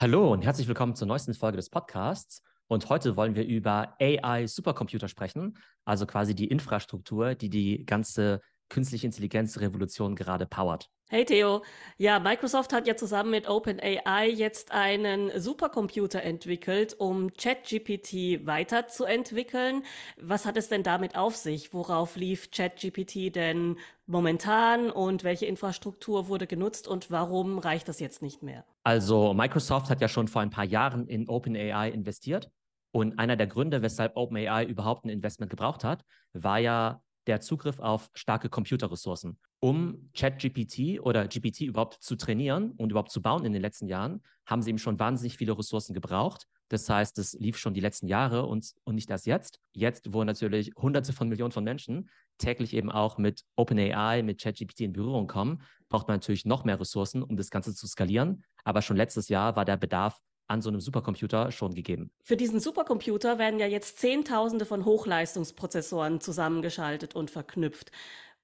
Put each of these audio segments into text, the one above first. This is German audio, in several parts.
Hallo und herzlich willkommen zur neuesten Folge des Podcasts. Und heute wollen wir über AI-Supercomputer sprechen, also quasi die Infrastruktur, die die ganze künstliche Intelligenz-Revolution gerade powert. Hey Theo, ja, Microsoft hat ja zusammen mit OpenAI jetzt einen Supercomputer entwickelt, um ChatGPT weiterzuentwickeln. Was hat es denn damit auf sich? Worauf lief ChatGPT denn momentan und welche Infrastruktur wurde genutzt und warum reicht das jetzt nicht mehr? Also Microsoft hat ja schon vor ein paar Jahren in OpenAI investiert und einer der Gründe, weshalb OpenAI überhaupt ein Investment gebraucht hat, war ja der Zugriff auf starke Computerressourcen. Um ChatGPT oder GPT überhaupt zu trainieren und überhaupt zu bauen in den letzten Jahren, haben sie eben schon wahnsinnig viele Ressourcen gebraucht. Das heißt, es lief schon die letzten Jahre und, und nicht erst jetzt. Jetzt, wo natürlich Hunderte von Millionen von Menschen täglich eben auch mit OpenAI, mit ChatGPT in Berührung kommen, braucht man natürlich noch mehr Ressourcen, um das Ganze zu skalieren. Aber schon letztes Jahr war der Bedarf an so einem Supercomputer schon gegeben. Für diesen Supercomputer werden ja jetzt Zehntausende von Hochleistungsprozessoren zusammengeschaltet und verknüpft.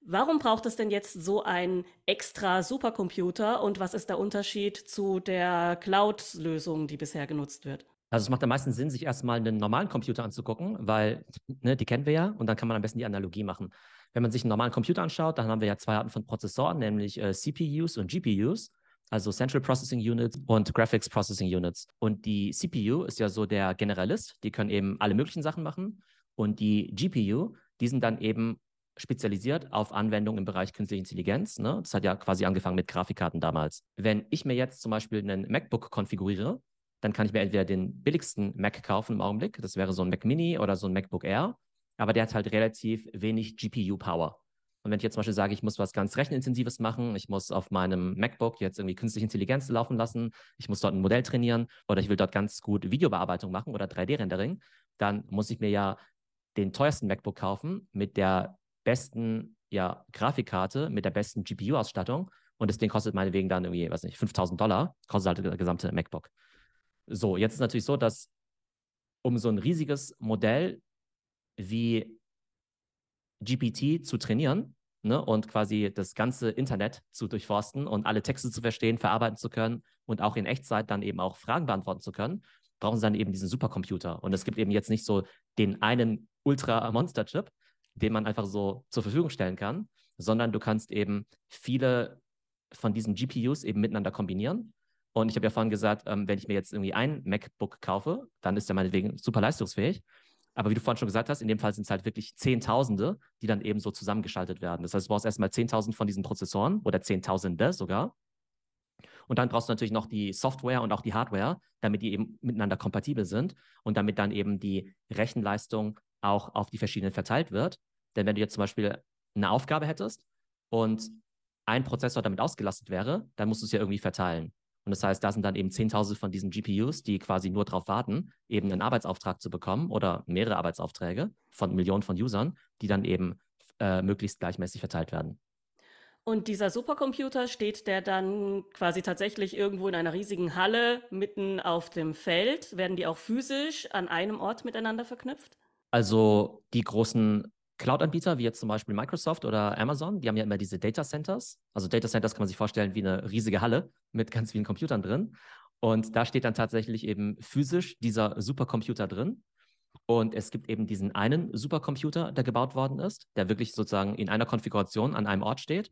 Warum braucht es denn jetzt so einen extra Supercomputer und was ist der Unterschied zu der Cloud-Lösung, die bisher genutzt wird? Also es macht am meisten Sinn, sich erstmal einen normalen Computer anzugucken, weil ne, die kennen wir ja und dann kann man am besten die Analogie machen. Wenn man sich einen normalen Computer anschaut, dann haben wir ja zwei Arten von Prozessoren, nämlich äh, CPUs und GPUs also Central Processing Units und Graphics Processing Units. Und die CPU ist ja so der Generalist, die können eben alle möglichen Sachen machen. Und die GPU, die sind dann eben spezialisiert auf Anwendungen im Bereich künstliche Intelligenz. Ne? Das hat ja quasi angefangen mit Grafikkarten damals. Wenn ich mir jetzt zum Beispiel einen MacBook konfiguriere, dann kann ich mir entweder den billigsten Mac kaufen im Augenblick, das wäre so ein Mac Mini oder so ein MacBook Air, aber der hat halt relativ wenig GPU-Power. Und wenn ich jetzt zum Beispiel sage, ich muss was ganz Rechenintensives machen, ich muss auf meinem MacBook jetzt irgendwie künstliche Intelligenz laufen lassen, ich muss dort ein Modell trainieren oder ich will dort ganz gut Videobearbeitung machen oder 3D-Rendering, dann muss ich mir ja den teuersten MacBook kaufen mit der besten ja, Grafikkarte, mit der besten GPU-Ausstattung und das Ding kostet meinetwegen dann irgendwie, weiß nicht, 5000 Dollar, kostet halt der gesamte MacBook. So, jetzt ist es natürlich so, dass um so ein riesiges Modell wie GPT zu trainieren ne, und quasi das ganze Internet zu durchforsten und alle Texte zu verstehen, verarbeiten zu können und auch in Echtzeit dann eben auch Fragen beantworten zu können, brauchen sie dann eben diesen Supercomputer. Und es gibt eben jetzt nicht so den einen Ultra-Monster-Chip, den man einfach so zur Verfügung stellen kann, sondern du kannst eben viele von diesen GPUs eben miteinander kombinieren. Und ich habe ja vorhin gesagt, ähm, wenn ich mir jetzt irgendwie ein MacBook kaufe, dann ist der meinetwegen super leistungsfähig. Aber wie du vorhin schon gesagt hast, in dem Fall sind es halt wirklich Zehntausende, die dann eben so zusammengeschaltet werden. Das heißt, du brauchst erstmal 10.000 von diesen Prozessoren oder Zehntausende sogar. Und dann brauchst du natürlich noch die Software und auch die Hardware, damit die eben miteinander kompatibel sind und damit dann eben die Rechenleistung auch auf die verschiedenen verteilt wird. Denn wenn du jetzt zum Beispiel eine Aufgabe hättest und ein Prozessor damit ausgelastet wäre, dann musst du es ja irgendwie verteilen. Und das heißt, da sind dann eben Zehntausende von diesen GPUs, die quasi nur darauf warten, eben einen Arbeitsauftrag zu bekommen oder mehrere Arbeitsaufträge von Millionen von Usern, die dann eben äh, möglichst gleichmäßig verteilt werden. Und dieser Supercomputer steht der dann quasi tatsächlich irgendwo in einer riesigen Halle mitten auf dem Feld? Werden die auch physisch an einem Ort miteinander verknüpft? Also die großen Cloud-Anbieter, wie jetzt zum Beispiel Microsoft oder Amazon, die haben ja immer diese Data Centers. Also Data Centers kann man sich vorstellen wie eine riesige Halle mit ganz vielen Computern drin. Und da steht dann tatsächlich eben physisch dieser Supercomputer drin. Und es gibt eben diesen einen Supercomputer, der gebaut worden ist, der wirklich sozusagen in einer Konfiguration an einem Ort steht,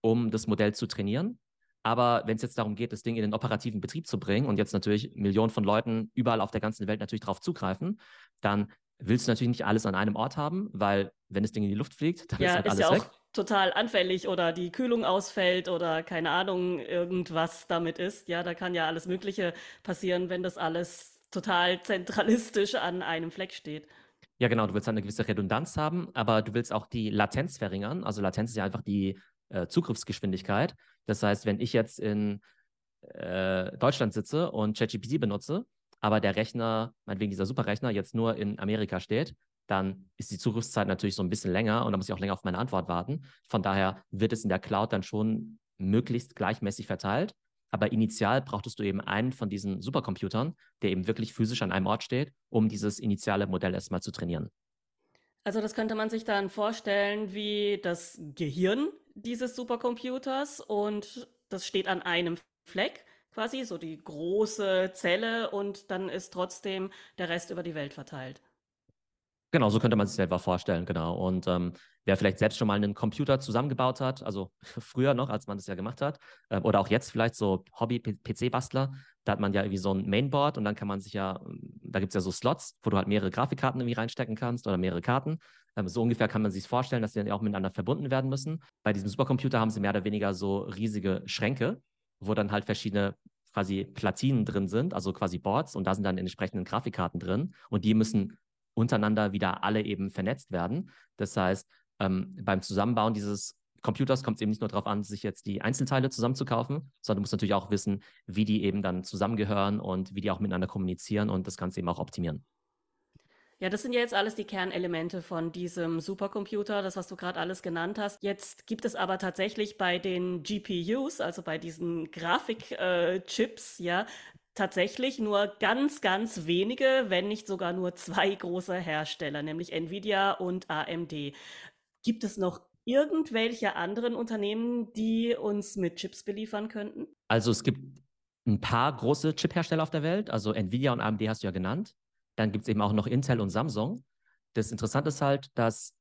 um das Modell zu trainieren. Aber wenn es jetzt darum geht, das Ding in den operativen Betrieb zu bringen und jetzt natürlich Millionen von Leuten überall auf der ganzen Welt natürlich darauf zugreifen, dann willst du natürlich nicht alles an einem Ort haben, weil wenn das Ding in die Luft fliegt, dann ja, ist halt ist alles ja weg. auch total anfällig oder die Kühlung ausfällt oder keine Ahnung, irgendwas damit ist. Ja, da kann ja alles Mögliche passieren, wenn das alles total zentralistisch an einem Fleck steht. Ja, genau, du willst halt eine gewisse Redundanz haben, aber du willst auch die Latenz verringern. Also Latenz ist ja einfach die äh, Zugriffsgeschwindigkeit. Das heißt, wenn ich jetzt in äh, Deutschland sitze und ChatGPT benutze, aber der Rechner, meinetwegen dieser Superrechner, jetzt nur in Amerika steht, dann ist die Zugriffszeit natürlich so ein bisschen länger und dann muss ich auch länger auf meine Antwort warten. Von daher wird es in der Cloud dann schon möglichst gleichmäßig verteilt. Aber initial brauchtest du eben einen von diesen Supercomputern, der eben wirklich physisch an einem Ort steht, um dieses initiale Modell erstmal zu trainieren. Also das könnte man sich dann vorstellen wie das Gehirn dieses Supercomputers und das steht an einem Fleck quasi, so die große Zelle und dann ist trotzdem der Rest über die Welt verteilt. Genau, so könnte man sich selber vorstellen, genau. Und ähm, wer vielleicht selbst schon mal einen Computer zusammengebaut hat, also früher noch, als man das ja gemacht hat, äh, oder auch jetzt vielleicht so Hobby-PC-Bastler, da hat man ja irgendwie so ein Mainboard und dann kann man sich ja, da gibt es ja so Slots, wo du halt mehrere Grafikkarten irgendwie reinstecken kannst oder mehrere Karten. Ähm, so ungefähr kann man sich vorstellen, dass die dann auch miteinander verbunden werden müssen. Bei diesem Supercomputer haben sie mehr oder weniger so riesige Schränke, wo dann halt verschiedene quasi Platinen drin sind, also quasi Boards und da sind dann entsprechende Grafikkarten drin und die müssen untereinander wieder alle eben vernetzt werden. Das heißt, ähm, beim Zusammenbauen dieses Computers kommt es eben nicht nur darauf an, sich jetzt die Einzelteile zusammenzukaufen, sondern du musst natürlich auch wissen, wie die eben dann zusammengehören und wie die auch miteinander kommunizieren und das Ganze eben auch optimieren. Ja, das sind ja jetzt alles die Kernelemente von diesem Supercomputer, das, was du gerade alles genannt hast. Jetzt gibt es aber tatsächlich bei den GPUs, also bei diesen Grafikchips, äh, ja, tatsächlich nur ganz, ganz wenige, wenn nicht sogar nur zwei große Hersteller, nämlich Nvidia und AMD. Gibt es noch irgendwelche anderen Unternehmen, die uns mit Chips beliefern könnten? Also es gibt ein paar große Chip-Hersteller auf der Welt. Also Nvidia und AMD hast du ja genannt. Dann gibt es eben auch noch Intel und Samsung. Das Interessante ist halt, dass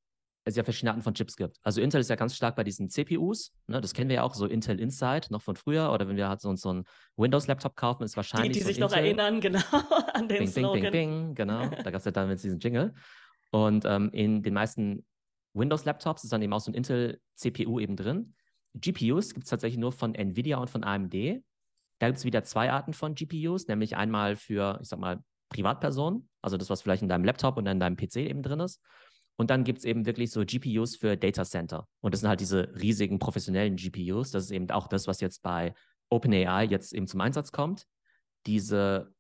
es ja verschiedene Arten von Chips gibt. Also Intel ist ja ganz stark bei diesen CPUs. Ne? Das kennen wir ja auch, so Intel Inside noch von früher. Oder wenn wir halt so, so einen Windows-Laptop kaufen, ist wahrscheinlich. Die, die sich Intel. noch erinnern, genau, an den bing, Slogan. Bing, bing, bing, genau. Da gab es ja damals diesen Jingle. Und ähm, in den meisten Windows-Laptops ist dann eben auch so ein Intel-CPU eben drin. GPUs gibt es tatsächlich nur von Nvidia und von AMD. Da gibt es wieder zwei Arten von GPUs, nämlich einmal für, ich sag mal, Privatpersonen, also das, was vielleicht in deinem Laptop und in deinem PC eben drin ist. Und dann gibt es eben wirklich so GPUs für Data Center. Und das sind halt diese riesigen professionellen GPUs. Das ist eben auch das, was jetzt bei OpenAI jetzt eben zum Einsatz kommt. Diese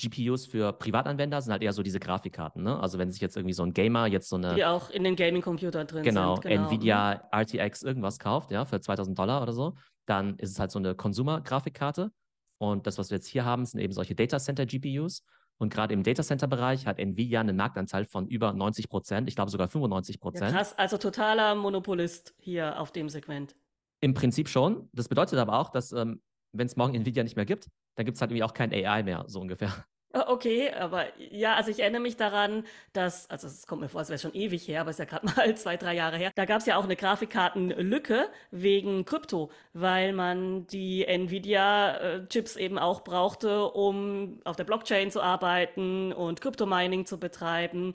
GPUs für Privatanwender sind halt eher so diese Grafikkarten. Ne? Also wenn sich jetzt irgendwie so ein Gamer jetzt so eine... Die auch in den Gaming-Computer drin genau, sind. Genau, Nvidia RTX irgendwas kauft, ja, für 2000 Dollar oder so, dann ist es halt so eine Consumer-Grafikkarte. Und das, was wir jetzt hier haben, sind eben solche Data Center GPUs. Und gerade im Data Center Bereich hat Nvidia einen Marktanteil von über 90 Prozent, ich glaube sogar 95 Prozent. Ja, krass, also totaler Monopolist hier auf dem Segment. Im Prinzip schon. Das bedeutet aber auch, dass ähm, wenn es morgen Nvidia nicht mehr gibt, dann gibt es halt irgendwie auch kein AI mehr, so ungefähr. Ah, okay, aber ja, also ich erinnere mich daran, dass, also es kommt mir vor, es wäre schon ewig her, aber es ist ja gerade mal zwei, drei Jahre her. Da gab es ja auch eine Grafikkartenlücke wegen Krypto, weil man die Nvidia-Chips eben auch brauchte, um auf der Blockchain zu arbeiten und Kryptomining zu betreiben.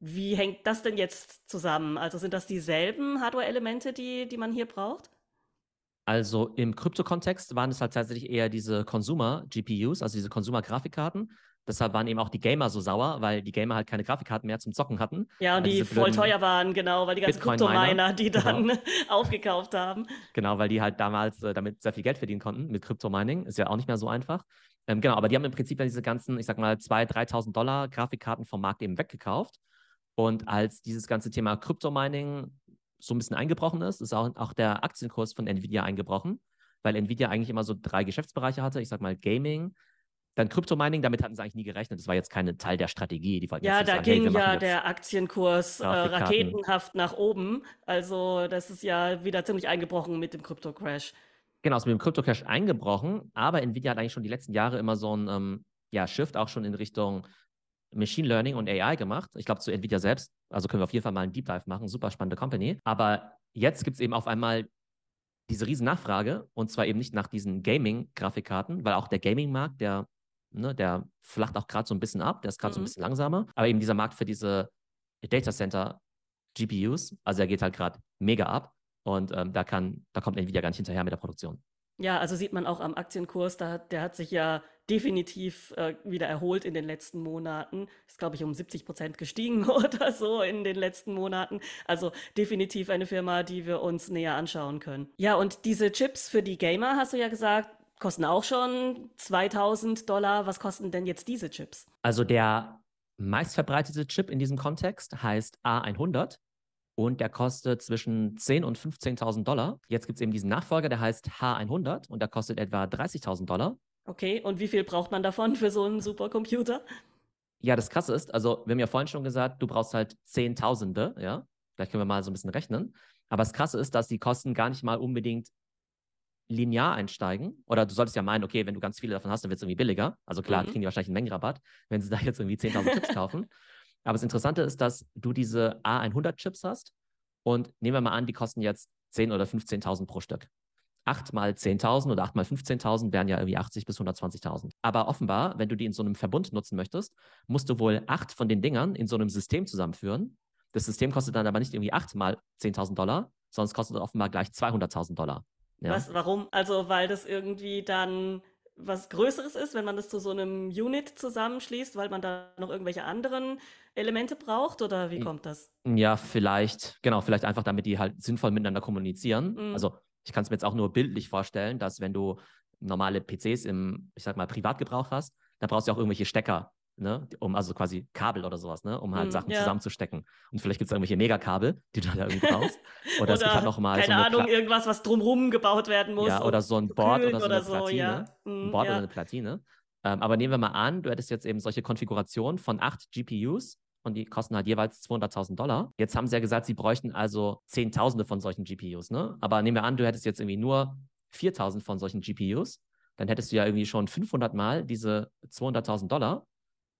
Wie hängt das denn jetzt zusammen? Also sind das dieselben Hardware-Elemente, die, die man hier braucht? Also im Krypto-Kontext waren es halt tatsächlich eher diese Consumer-GPUs, also diese Consumer-Grafikkarten. Deshalb waren eben auch die Gamer so sauer, weil die Gamer halt keine Grafikkarten mehr zum Zocken hatten. Ja, und die voll teuer waren, genau, weil die ganzen Kryptominer, die genau. dann genau. aufgekauft haben. Genau, weil die halt damals äh, damit sehr viel Geld verdienen konnten mit Kryptomining. Ist ja auch nicht mehr so einfach. Ähm, genau, aber die haben im Prinzip ja diese ganzen, ich sag mal, 2.000, 3.000 Dollar Grafikkarten vom Markt eben weggekauft. Und als dieses ganze Thema Kryptomining so ein bisschen eingebrochen ist, ist auch, auch der Aktienkurs von Nvidia eingebrochen, weil Nvidia eigentlich immer so drei Geschäftsbereiche hatte. Ich sag mal Gaming, dann Kryptomining, damit hatten sie eigentlich nie gerechnet. Das war jetzt kein Teil der Strategie. Die ja, da sagen, ging hey, ja der Aktienkurs äh, raketenhaft nach oben. Also das ist ja wieder ziemlich eingebrochen mit dem Krypto-Crash. Genau, ist mit dem Krypto-Crash eingebrochen, aber Nvidia hat eigentlich schon die letzten Jahre immer so ein ähm, ja, Shift auch schon in Richtung Machine Learning und AI gemacht. Ich glaube, zu Nvidia selbst, also können wir auf jeden Fall mal einen Deep Dive machen. Super spannende Company. Aber jetzt gibt es eben auf einmal diese riesen Nachfrage und zwar eben nicht nach diesen Gaming-Grafikkarten, weil auch der Gaming-Markt, der Ne, der flacht auch gerade so ein bisschen ab, der ist gerade mhm. so ein mhm. bisschen langsamer. Aber eben dieser Markt für diese Data Center GPUs, also er geht halt gerade mega ab und ähm, da kann, da kommt Nvidia gar nicht hinterher mit der Produktion. Ja, also sieht man auch am Aktienkurs, da, der hat sich ja definitiv äh, wieder erholt in den letzten Monaten. Ist, glaube ich, um 70 Prozent gestiegen oder so in den letzten Monaten. Also definitiv eine Firma, die wir uns näher anschauen können. Ja, und diese Chips für die Gamer, hast du ja gesagt, kosten auch schon 2000 Dollar. Was kosten denn jetzt diese Chips? Also der meistverbreitete Chip in diesem Kontext heißt A100 und der kostet zwischen 10.000 und 15.000 Dollar. Jetzt gibt es eben diesen Nachfolger, der heißt H100 und der kostet etwa 30.000 Dollar. Okay, und wie viel braucht man davon für so einen Supercomputer? Ja, das Krasse ist, also wir haben ja vorhin schon gesagt, du brauchst halt Zehntausende, ja. Vielleicht können wir mal so ein bisschen rechnen. Aber das Krasse ist, dass die Kosten gar nicht mal unbedingt linear einsteigen. Oder du solltest ja meinen, okay, wenn du ganz viele davon hast, dann wird es irgendwie billiger. Also klar, mhm. kriegen die wahrscheinlich einen Mengenrabatt, wenn sie da jetzt irgendwie 10.000 Chips kaufen. Aber das Interessante ist, dass du diese A100-Chips hast und nehmen wir mal an, die kosten jetzt 10.000 oder 15.000 pro Stück. 8 mal 10.000 oder 8 mal 15.000 wären ja irgendwie 80 bis 120.000. Aber offenbar, wenn du die in so einem Verbund nutzen möchtest, musst du wohl acht von den Dingern in so einem System zusammenführen. Das System kostet dann aber nicht irgendwie 8 mal 10.000 Dollar, sondern es kostet offenbar gleich 200.000 Dollar. Ja. Was, warum? Also, weil das irgendwie dann was Größeres ist, wenn man das zu so einem Unit zusammenschließt, weil man da noch irgendwelche anderen Elemente braucht oder wie kommt das? Ja, vielleicht, genau, vielleicht einfach, damit die halt sinnvoll miteinander kommunizieren. Mhm. Also ich kann es mir jetzt auch nur bildlich vorstellen, dass wenn du normale PCs im, ich sag mal, Privatgebrauch hast, dann brauchst du auch irgendwelche Stecker, ne, um also quasi Kabel oder sowas, ne, um halt mm, Sachen ja. zusammenzustecken. Und vielleicht gibt es irgendwelche Megakabel, die du da irgendwie brauchst. Oder, oder es gibt halt noch mal keine so Ahnung, Pla irgendwas, was drumherum gebaut werden muss. Ja, oder so ein Board oder so oder eine so, Platine. Ja. Mm, ein Board ja. oder eine Platine. Ähm, aber nehmen wir mal an, du hättest jetzt eben solche Konfigurationen von acht GPUs und die kosten halt jeweils 200.000 Dollar. Jetzt haben sie ja gesagt, sie bräuchten also Zehntausende von solchen GPUs, ne? Aber nehmen wir an, du hättest jetzt irgendwie nur 4.000 von solchen GPUs, dann hättest du ja irgendwie schon 500 Mal diese 200.000 Dollar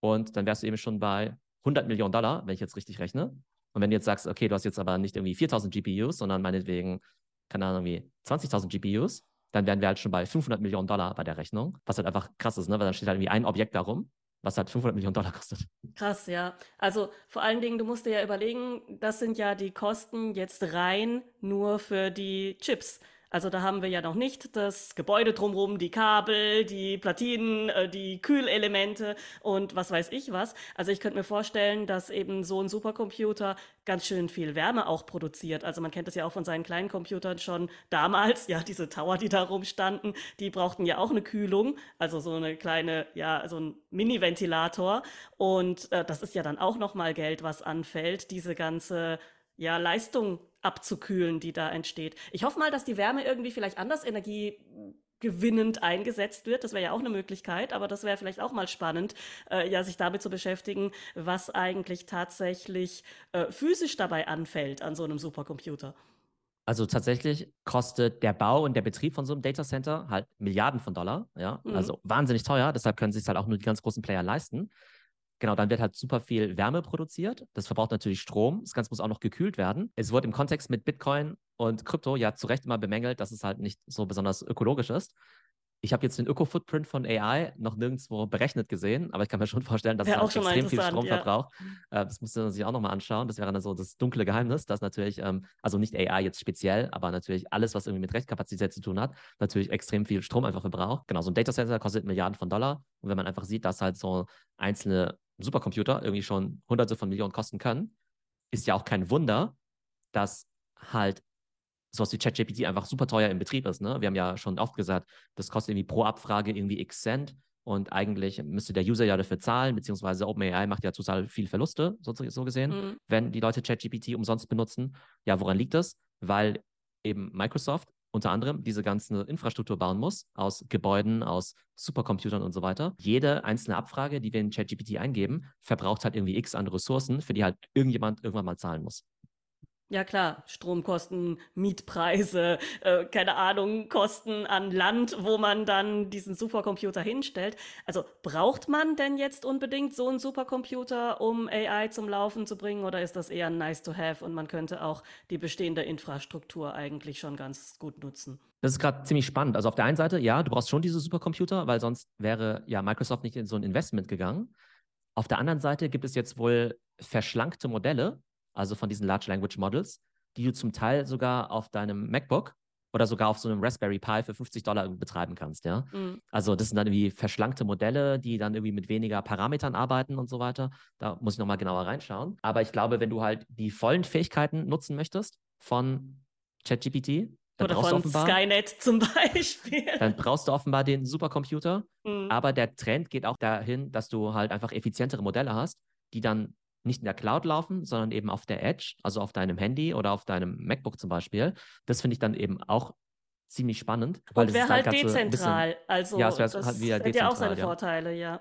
und dann wärst du eben schon bei 100 Millionen Dollar, wenn ich jetzt richtig rechne. Und wenn du jetzt sagst, okay, du hast jetzt aber nicht irgendwie 4.000 GPUs, sondern meinetwegen, keine Ahnung, irgendwie 20.000 GPUs, dann wären wir halt schon bei 500 Millionen Dollar bei der Rechnung, was halt einfach krass ist, ne? weil dann steht halt irgendwie ein Objekt darum was halt 500 Millionen Dollar kostet. Krass, ja. Also vor allen Dingen, du musst dir ja überlegen, das sind ja die Kosten jetzt rein nur für die Chips. Also da haben wir ja noch nicht das Gebäude drumherum, die Kabel, die Platinen, äh, die Kühlelemente und was weiß ich was. Also ich könnte mir vorstellen, dass eben so ein Supercomputer ganz schön viel Wärme auch produziert. Also man kennt das ja auch von seinen kleinen Computern schon damals. Ja, diese Tower, die da rumstanden, die brauchten ja auch eine Kühlung. Also so eine kleine, ja, so ein Mini-Ventilator. Und äh, das ist ja dann auch nochmal Geld, was anfällt, diese ganze ja, Leistung abzukühlen, die da entsteht. Ich hoffe mal, dass die Wärme irgendwie vielleicht anders energiegewinnend eingesetzt wird. Das wäre ja auch eine Möglichkeit, aber das wäre vielleicht auch mal spannend, äh, ja, sich damit zu beschäftigen, was eigentlich tatsächlich äh, physisch dabei anfällt an so einem Supercomputer. Also tatsächlich kostet der Bau und der Betrieb von so einem Datacenter halt Milliarden von Dollar, ja, mhm. also wahnsinnig teuer. Deshalb können sich halt auch nur die ganz großen Player leisten. Genau, dann wird halt super viel Wärme produziert. Das verbraucht natürlich Strom. Das Ganze muss auch noch gekühlt werden. Es wurde im Kontext mit Bitcoin und Krypto ja zu Recht immer bemängelt, dass es halt nicht so besonders ökologisch ist. Ich habe jetzt den Öko-Footprint von AI noch nirgendwo berechnet gesehen, aber ich kann mir schon vorstellen, dass ja, es halt extrem viel Strom ja. verbraucht. Äh, das musst du sich auch nochmal anschauen. Das wäre dann so das dunkle Geheimnis, dass natürlich, ähm, also nicht AI jetzt speziell, aber natürlich alles, was irgendwie mit Rechtskapazität zu tun hat, natürlich extrem viel Strom einfach verbraucht. Genau, so ein Datacenter kostet Milliarden von Dollar. Und wenn man einfach sieht, dass halt so einzelne Supercomputer irgendwie schon hunderte von Millionen kosten können, ist ja auch kein Wunder, dass halt sowas wie ChatGPT einfach super teuer im Betrieb ist. Ne? Wir haben ja schon oft gesagt, das kostet irgendwie pro Abfrage irgendwie x Cent und eigentlich müsste der User ja dafür zahlen, beziehungsweise OpenAI macht ja total viel Verluste, so, so gesehen, mhm. wenn die Leute ChatGPT umsonst benutzen. Ja, woran liegt das? Weil eben Microsoft unter anderem diese ganze Infrastruktur bauen muss, aus Gebäuden, aus Supercomputern und so weiter. Jede einzelne Abfrage, die wir in ChatGPT eingeben, verbraucht halt irgendwie x an Ressourcen, für die halt irgendjemand irgendwann mal zahlen muss. Ja klar, Stromkosten, Mietpreise, äh, keine Ahnung, Kosten an Land, wo man dann diesen Supercomputer hinstellt. Also braucht man denn jetzt unbedingt so einen Supercomputer, um AI zum Laufen zu bringen, oder ist das eher nice to have und man könnte auch die bestehende Infrastruktur eigentlich schon ganz gut nutzen? Das ist gerade ziemlich spannend. Also auf der einen Seite, ja, du brauchst schon diese Supercomputer, weil sonst wäre ja Microsoft nicht in so ein Investment gegangen. Auf der anderen Seite gibt es jetzt wohl verschlankte Modelle, also von diesen Large Language Models, die du zum Teil sogar auf deinem MacBook oder sogar auf so einem Raspberry Pi für 50 Dollar betreiben kannst, ja. Mhm. Also das sind dann irgendwie verschlankte Modelle, die dann irgendwie mit weniger Parametern arbeiten und so weiter. Da muss ich nochmal genauer reinschauen. Aber ich glaube, wenn du halt die vollen Fähigkeiten nutzen möchtest von ChatGPT, oder von Skynet zum Beispiel. Dann brauchst du offenbar den Supercomputer. Mhm. Aber der Trend geht auch dahin, dass du halt einfach effizientere Modelle hast, die dann nicht in der Cloud laufen, sondern eben auf der Edge, also auf deinem Handy oder auf deinem MacBook zum Beispiel. Das finde ich dann eben auch ziemlich spannend. Und wäre halt, halt dezentral. Bisschen, also ja, das halt wieder hat ja auch seine ja. Vorteile, ja.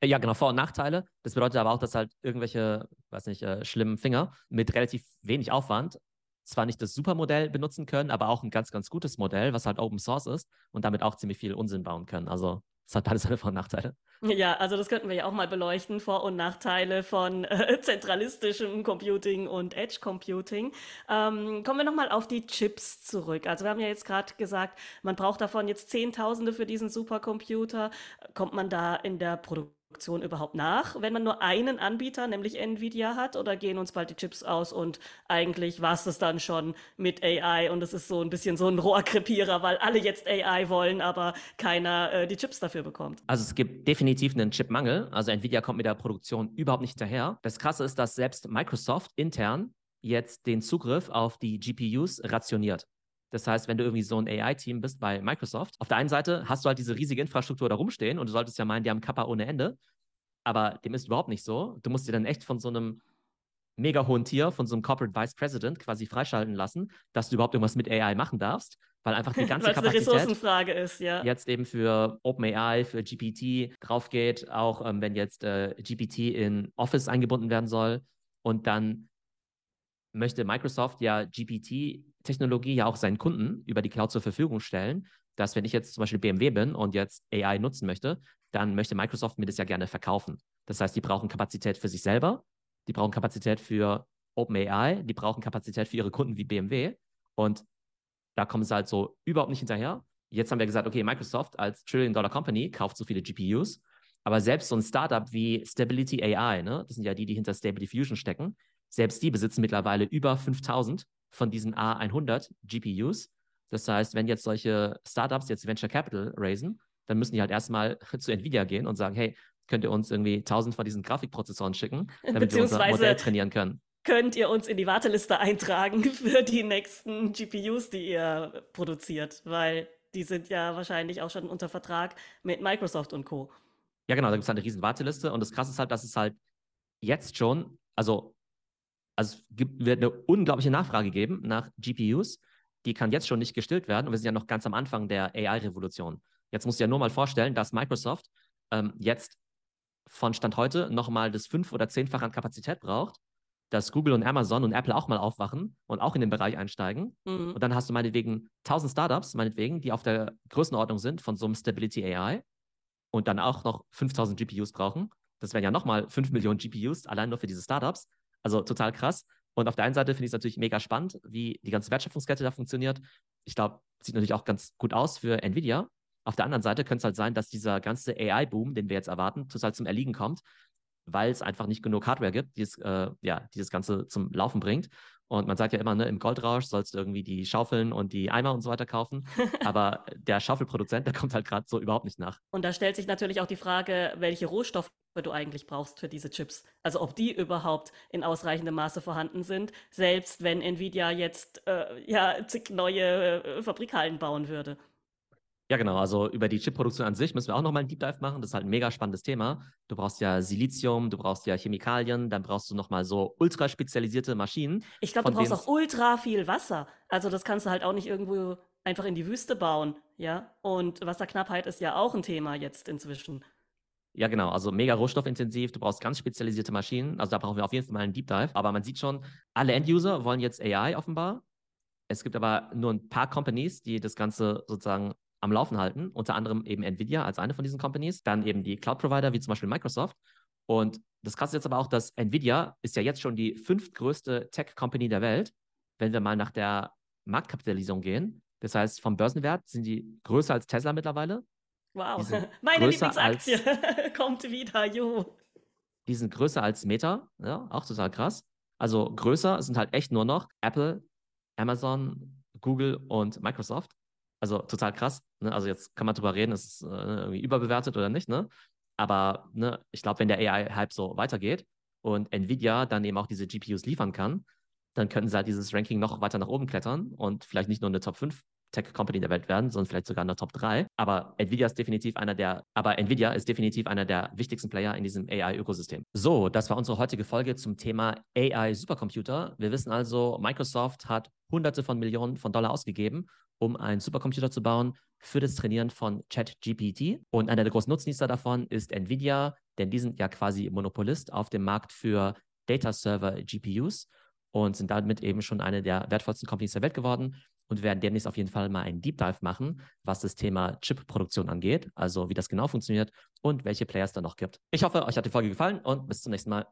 Äh, ja, genau, Vor- und Nachteile. Das bedeutet aber auch, dass halt irgendwelche, weiß nicht, äh, schlimmen Finger mit relativ wenig Aufwand zwar nicht das Supermodell benutzen können, aber auch ein ganz, ganz gutes Modell, was halt Open Source ist und damit auch ziemlich viel Unsinn bauen können. Also es hat beides seine Vor- und Nachteile. Ja, also das könnten wir ja auch mal beleuchten, Vor- und Nachteile von äh, zentralistischem Computing und Edge Computing. Ähm, kommen wir nochmal auf die Chips zurück. Also wir haben ja jetzt gerade gesagt, man braucht davon jetzt Zehntausende für diesen Supercomputer. Kommt man da in der Produktion Produktion überhaupt nach, wenn man nur einen Anbieter, nämlich Nvidia hat, oder gehen uns bald die Chips aus und eigentlich war es das dann schon mit AI und es ist so ein bisschen so ein Rohrkrepierer, weil alle jetzt AI wollen, aber keiner äh, die Chips dafür bekommt. Also es gibt definitiv einen Chipmangel. Also Nvidia kommt mit der Produktion überhaupt nicht hinterher. Das Krasse ist, dass selbst Microsoft intern jetzt den Zugriff auf die GPUs rationiert. Das heißt, wenn du irgendwie so ein AI-Team bist bei Microsoft, auf der einen Seite hast du halt diese riesige Infrastruktur da rumstehen und du solltest ja meinen, die haben Kappa ohne Ende. Aber dem ist überhaupt nicht so. Du musst dir dann echt von so einem mega hohen Tier, von so einem Corporate Vice President quasi freischalten lassen, dass du überhaupt irgendwas mit AI machen darfst, weil einfach die ganze Kapazität eine Ressourcenfrage ist, ja. jetzt eben für OpenAI, für GPT drauf geht, auch ähm, wenn jetzt äh, GPT in Office eingebunden werden soll. Und dann möchte Microsoft ja GPT Technologie ja auch seinen Kunden über die Cloud zur Verfügung stellen, dass wenn ich jetzt zum Beispiel BMW bin und jetzt AI nutzen möchte, dann möchte Microsoft mir das ja gerne verkaufen. Das heißt, die brauchen Kapazität für sich selber, die brauchen Kapazität für OpenAI, die brauchen Kapazität für ihre Kunden wie BMW und da kommen sie halt so überhaupt nicht hinterher. Jetzt haben wir gesagt, okay, Microsoft als Trillion-Dollar-Company kauft so viele GPUs, aber selbst so ein Startup wie Stability AI, ne, das sind ja die, die hinter Stable Diffusion stecken, selbst die besitzen mittlerweile über 5000 von diesen A100 GPUs. Das heißt, wenn jetzt solche Startups jetzt Venture Capital raisen, dann müssen die halt erstmal zu Nvidia gehen und sagen, hey, könnt ihr uns irgendwie 1000 von diesen Grafikprozessoren schicken, damit wir unser Modell trainieren können. Könnt ihr uns in die Warteliste eintragen für die nächsten GPUs, die ihr produziert, weil die sind ja wahrscheinlich auch schon unter Vertrag mit Microsoft und Co. Ja, genau, da gibt es halt eine riesen Warteliste und das Krasse ist halt, dass es halt jetzt schon, also also es gibt, wird eine unglaubliche Nachfrage geben nach GPUs. Die kann jetzt schon nicht gestillt werden. Und wir sind ja noch ganz am Anfang der AI-Revolution. Jetzt musst du ja nur mal vorstellen, dass Microsoft ähm, jetzt von Stand heute nochmal das fünf- oder zehnfache an Kapazität braucht, dass Google und Amazon und Apple auch mal aufwachen und auch in den Bereich einsteigen. Mhm. Und dann hast du meinetwegen 1000 Startups, meinetwegen, die auf der Größenordnung sind von so einem Stability AI und dann auch noch 5000 GPUs brauchen. Das wären ja nochmal 5 Millionen GPUs allein nur für diese Startups. Also total krass. Und auf der einen Seite finde ich es natürlich mega spannend, wie die ganze Wertschöpfungskette da funktioniert. Ich glaube, sieht natürlich auch ganz gut aus für Nvidia. Auf der anderen Seite könnte es halt sein, dass dieser ganze AI-Boom, den wir jetzt erwarten, total zum Erliegen kommt, weil es einfach nicht genug Hardware gibt, die es, äh, ja, die das Ganze zum Laufen bringt. Und man sagt ja immer, ne, im Goldrausch sollst du irgendwie die Schaufeln und die Eimer und so weiter kaufen. Aber der Schaufelproduzent, der kommt halt gerade so überhaupt nicht nach. Und da stellt sich natürlich auch die Frage, welche Rohstoffe du eigentlich brauchst für diese Chips. Also ob die überhaupt in ausreichendem Maße vorhanden sind, selbst wenn Nvidia jetzt äh, ja zig neue äh, Fabrikhallen bauen würde. Ja, genau. Also über die Chipproduktion an sich müssen wir auch nochmal einen Deep Dive machen. Das ist halt ein mega spannendes Thema. Du brauchst ja Silizium, du brauchst ja Chemikalien, dann brauchst du nochmal so ultra spezialisierte Maschinen. Ich glaube, du brauchst auch ultra viel Wasser. Also das kannst du halt auch nicht irgendwo einfach in die Wüste bauen, ja. Und Wasserknappheit ist ja auch ein Thema jetzt inzwischen. Ja, genau. Also mega rohstoffintensiv. Du brauchst ganz spezialisierte Maschinen. Also da brauchen wir auf jeden Fall mal einen Deep Dive. Aber man sieht schon, alle End-User wollen jetzt AI offenbar. Es gibt aber nur ein paar Companies, die das Ganze sozusagen am Laufen halten. Unter anderem eben Nvidia als eine von diesen Companies. Dann eben die Cloud-Provider wie zum Beispiel Microsoft. Und das Krasse ist jetzt aber auch, dass Nvidia ist ja jetzt schon die fünftgrößte Tech-Company der Welt. Wenn wir mal nach der Marktkapitalisierung gehen, das heißt, vom Börsenwert sind die größer als Tesla mittlerweile. Wow, meine Lieblingsaktie kommt wieder, jo. Die sind größer als Meta, ja, auch total krass. Also größer sind halt echt nur noch Apple, Amazon, Google und Microsoft. Also total krass. Ne? Also jetzt kann man drüber reden, ist es äh, irgendwie überbewertet oder nicht, ne? Aber ne, ich glaube, wenn der AI-Hype so weitergeht und Nvidia dann eben auch diese GPUs liefern kann, dann könnten sie halt dieses Ranking noch weiter nach oben klettern und vielleicht nicht nur eine Top 5 Tech-Company der Welt werden, sondern vielleicht sogar in der Top 3. Aber Nvidia ist definitiv einer der, aber Nvidia ist definitiv einer der wichtigsten Player in diesem AI-Ökosystem. So, das war unsere heutige Folge zum Thema AI-Supercomputer. Wir wissen also, Microsoft hat hunderte von Millionen von Dollar ausgegeben, um einen Supercomputer zu bauen für das Trainieren von ChatGPT. Und einer der großen Nutznießer davon ist Nvidia, denn die sind ja quasi Monopolist auf dem Markt für Data Server GPUs. und sind damit eben schon eine der wertvollsten Companies der Welt geworden und werden demnächst auf jeden Fall mal einen Deep Dive machen, was das Thema Chip-Produktion angeht, also wie das genau funktioniert und welche Players da noch gibt. Ich hoffe, euch hat die Folge gefallen und bis zum nächsten Mal.